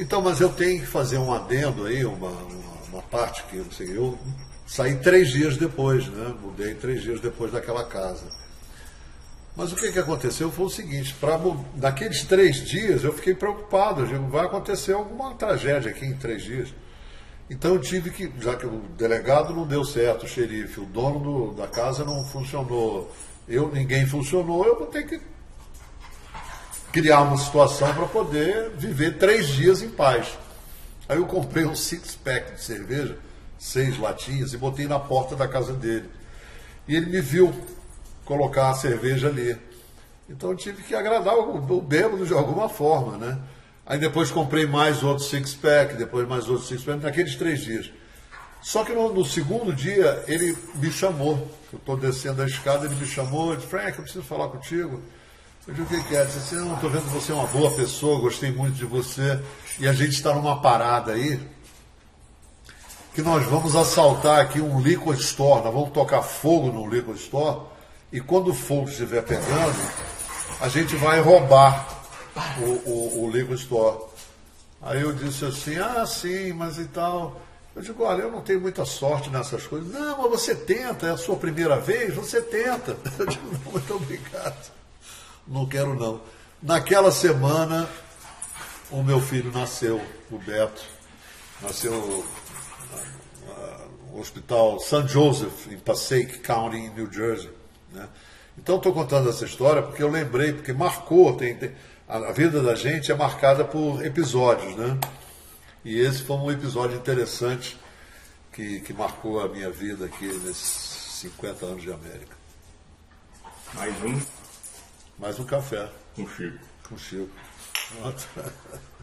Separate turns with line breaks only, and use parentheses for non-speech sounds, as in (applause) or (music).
Então, mas eu tenho que fazer um adendo aí, uma, uma, uma parte que eu, sei, eu saí três dias depois, né? Mudei três dias depois daquela casa. Mas o que, que aconteceu foi o seguinte, pra, naqueles três dias eu fiquei preocupado, eu digo, vai acontecer alguma tragédia aqui em três dias. Então eu tive que, já que o delegado não deu certo, o xerife, o dono do, da casa não funcionou, eu ninguém funcionou, eu vou ter que criar uma situação para poder viver três dias em paz. Aí eu comprei um six-pack de cerveja, seis latinhas, e botei na porta da casa dele. E ele me viu colocar a cerveja ali. Então eu tive que agradar o, o bêbado de alguma forma, né? Aí depois comprei mais outro six-pack, depois mais outro six-pack, naqueles três dias. Só que no, no, segundo dia ele me chamou. Eu estou descendo a escada, ele me chamou, disse, Frank, eu preciso falar contigo. Eu disse, o que, que é? Disse assim, não, estou vendo você é uma boa pessoa, gostei muito de você. E a gente está numa parada aí que nós vamos assaltar aqui um liquor store, nós vamos tocar fogo no liquor store, e quando o fogo estiver pegando, a gente vai roubar o, o, o liquor store. Aí eu disse assim, ah, sim, mas e tal. Eu digo, olha, eu não tenho muita sorte nessas coisas. Não, mas você tenta, é a sua primeira vez, você tenta. (laughs) Eu digo, muito obrigado. Não quero não. Naquela semana, o meu filho nasceu, o Beto. Nasceu no Hospital St. Joseph, em Passaic County, em New Jersey. Né? Então estou contando essa história porque eu lembrei, porque marcou, tem, tem, a vida da gente é marcada por episódios, né? E esse foi um episódio interessante que, que marcou a minha vida aqui nesses 50 anos de América.
Mais um?
Mais um café.
Com Chico.
Com Chico. (laughs)